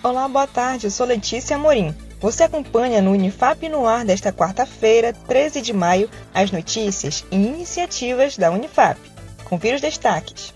Olá, boa tarde. Eu sou Letícia Amorim. Você acompanha no Unifap no ar desta quarta-feira, 13 de maio, as notícias e iniciativas da Unifap. Confira os destaques.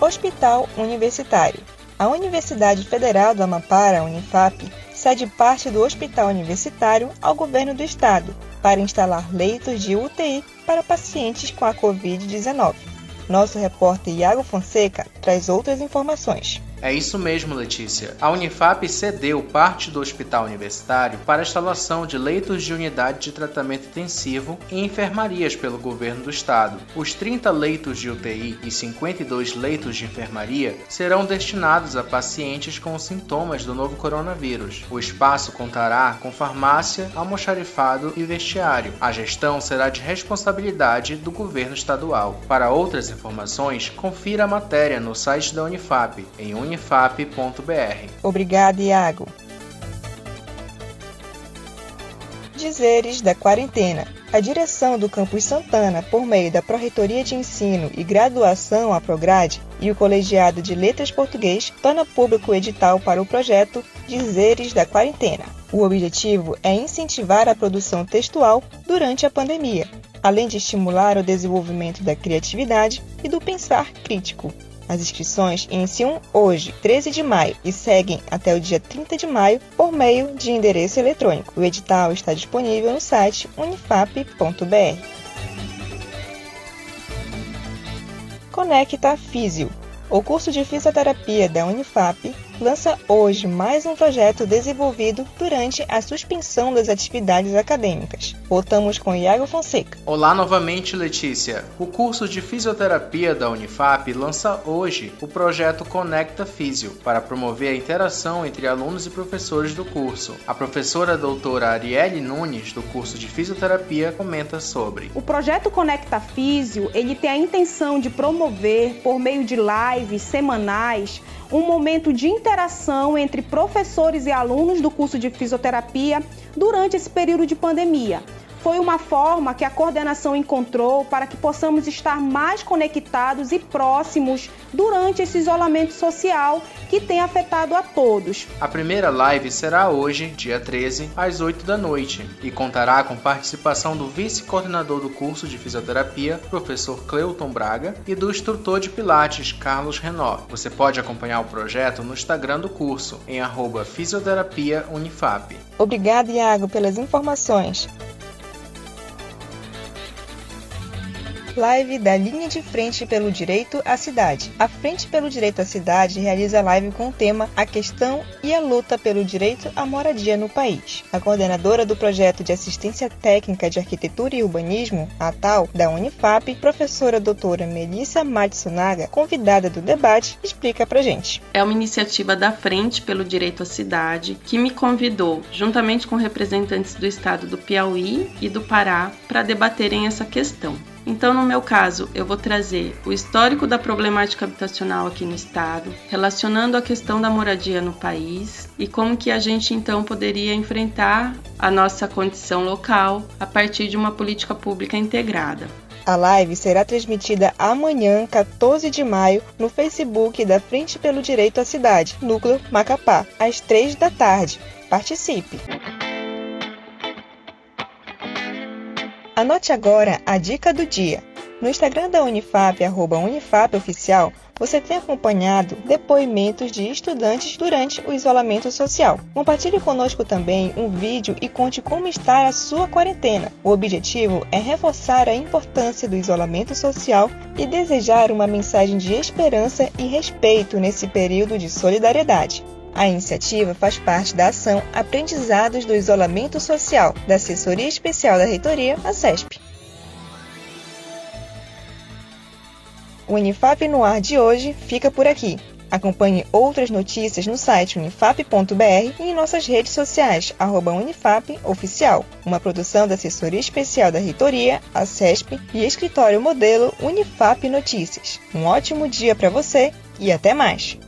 Hospital Universitário. A Universidade Federal do Amapá, Unifap, cede parte do Hospital Universitário ao Governo do Estado para instalar leitos de UTI para pacientes com a Covid-19. Nosso repórter Iago Fonseca traz outras informações. É isso mesmo, Letícia. A Unifap cedeu parte do hospital universitário para a instalação de leitos de unidade de tratamento intensivo e enfermarias pelo governo do estado. Os 30 leitos de UTI e 52 leitos de enfermaria serão destinados a pacientes com sintomas do novo coronavírus. O espaço contará com farmácia, almoxarifado e vestiário. A gestão será de responsabilidade do governo estadual. Para outras informações, confira a matéria no site da Unifap em unifap.br. Obrigada, Iago. Dizeres da quarentena. A direção do Campus Santana, por meio da Pró-Reitoria de Ensino e Graduação, a Prograde, e o Colegiado de Letras Português, torna público o edital para o projeto Dizeres da Quarentena. O objetivo é incentivar a produção textual durante a pandemia, além de estimular o desenvolvimento da criatividade e do pensar crítico. As inscrições iniciam hoje, 13 de maio, e seguem até o dia 30 de maio por meio de endereço eletrônico. O edital está disponível no site unifap.br. Conecta Físio. O curso de fisioterapia da Unifap lança hoje mais um projeto desenvolvido durante a suspensão das atividades acadêmicas. Voltamos com Iago Fonseca. Olá novamente, Letícia. O curso de fisioterapia da Unifap lança hoje o projeto Conecta Físio para promover a interação entre alunos e professores do curso. A professora doutora Arielle Nunes, do curso de fisioterapia, comenta sobre. O projeto Conecta Físio, ele tem a intenção de promover por meio de lives semanais um momento de interação entre professores e alunos do curso de fisioterapia durante esse período de pandemia foi uma forma que a coordenação encontrou para que possamos estar mais conectados e próximos durante esse isolamento social que tem afetado a todos. A primeira live será hoje, dia 13, às 8 da noite, e contará com participação do vice-coordenador do curso de fisioterapia, professor Cleuton Braga, e do instrutor de Pilates, Carlos Renó. Você pode acompanhar o projeto no Instagram do curso, em arroba fisioterapia Unifap. Obrigada, Iago, pelas informações. Live da Linha de Frente pelo Direito à Cidade. A Frente pelo Direito à Cidade realiza live com o tema A Questão e a Luta pelo Direito à Moradia no País. A coordenadora do projeto de Assistência Técnica de Arquitetura e Urbanismo, a TAL, da Unifap, professora doutora Melissa Matsunaga, convidada do debate, explica pra gente. É uma iniciativa da Frente pelo Direito à Cidade que me convidou, juntamente com representantes do estado do Piauí e do Pará, para debaterem essa questão. Então, no meu caso, eu vou trazer o histórico da problemática habitacional aqui no estado, relacionando a questão da moradia no país e como que a gente então poderia enfrentar a nossa condição local a partir de uma política pública integrada. A live será transmitida amanhã, 14 de maio, no Facebook da Frente pelo Direito à Cidade, Núcleo Macapá, às 3 da tarde. Participe! Anote agora a dica do dia. No Instagram da Unifap, arroba UnifapOficial, você tem acompanhado depoimentos de estudantes durante o isolamento social. Compartilhe conosco também um vídeo e conte como está a sua quarentena. O objetivo é reforçar a importância do isolamento social e desejar uma mensagem de esperança e respeito nesse período de solidariedade. A iniciativa faz parte da ação Aprendizados do Isolamento Social, da Assessoria Especial da Reitoria, a CESP. O Unifap no ar de hoje fica por aqui. Acompanhe outras notícias no site unifap.br e em nossas redes sociais, arroba Unifap Oficial, uma produção da Assessoria Especial da Reitoria, a CESP e Escritório Modelo Unifap Notícias. Um ótimo dia para você e até mais!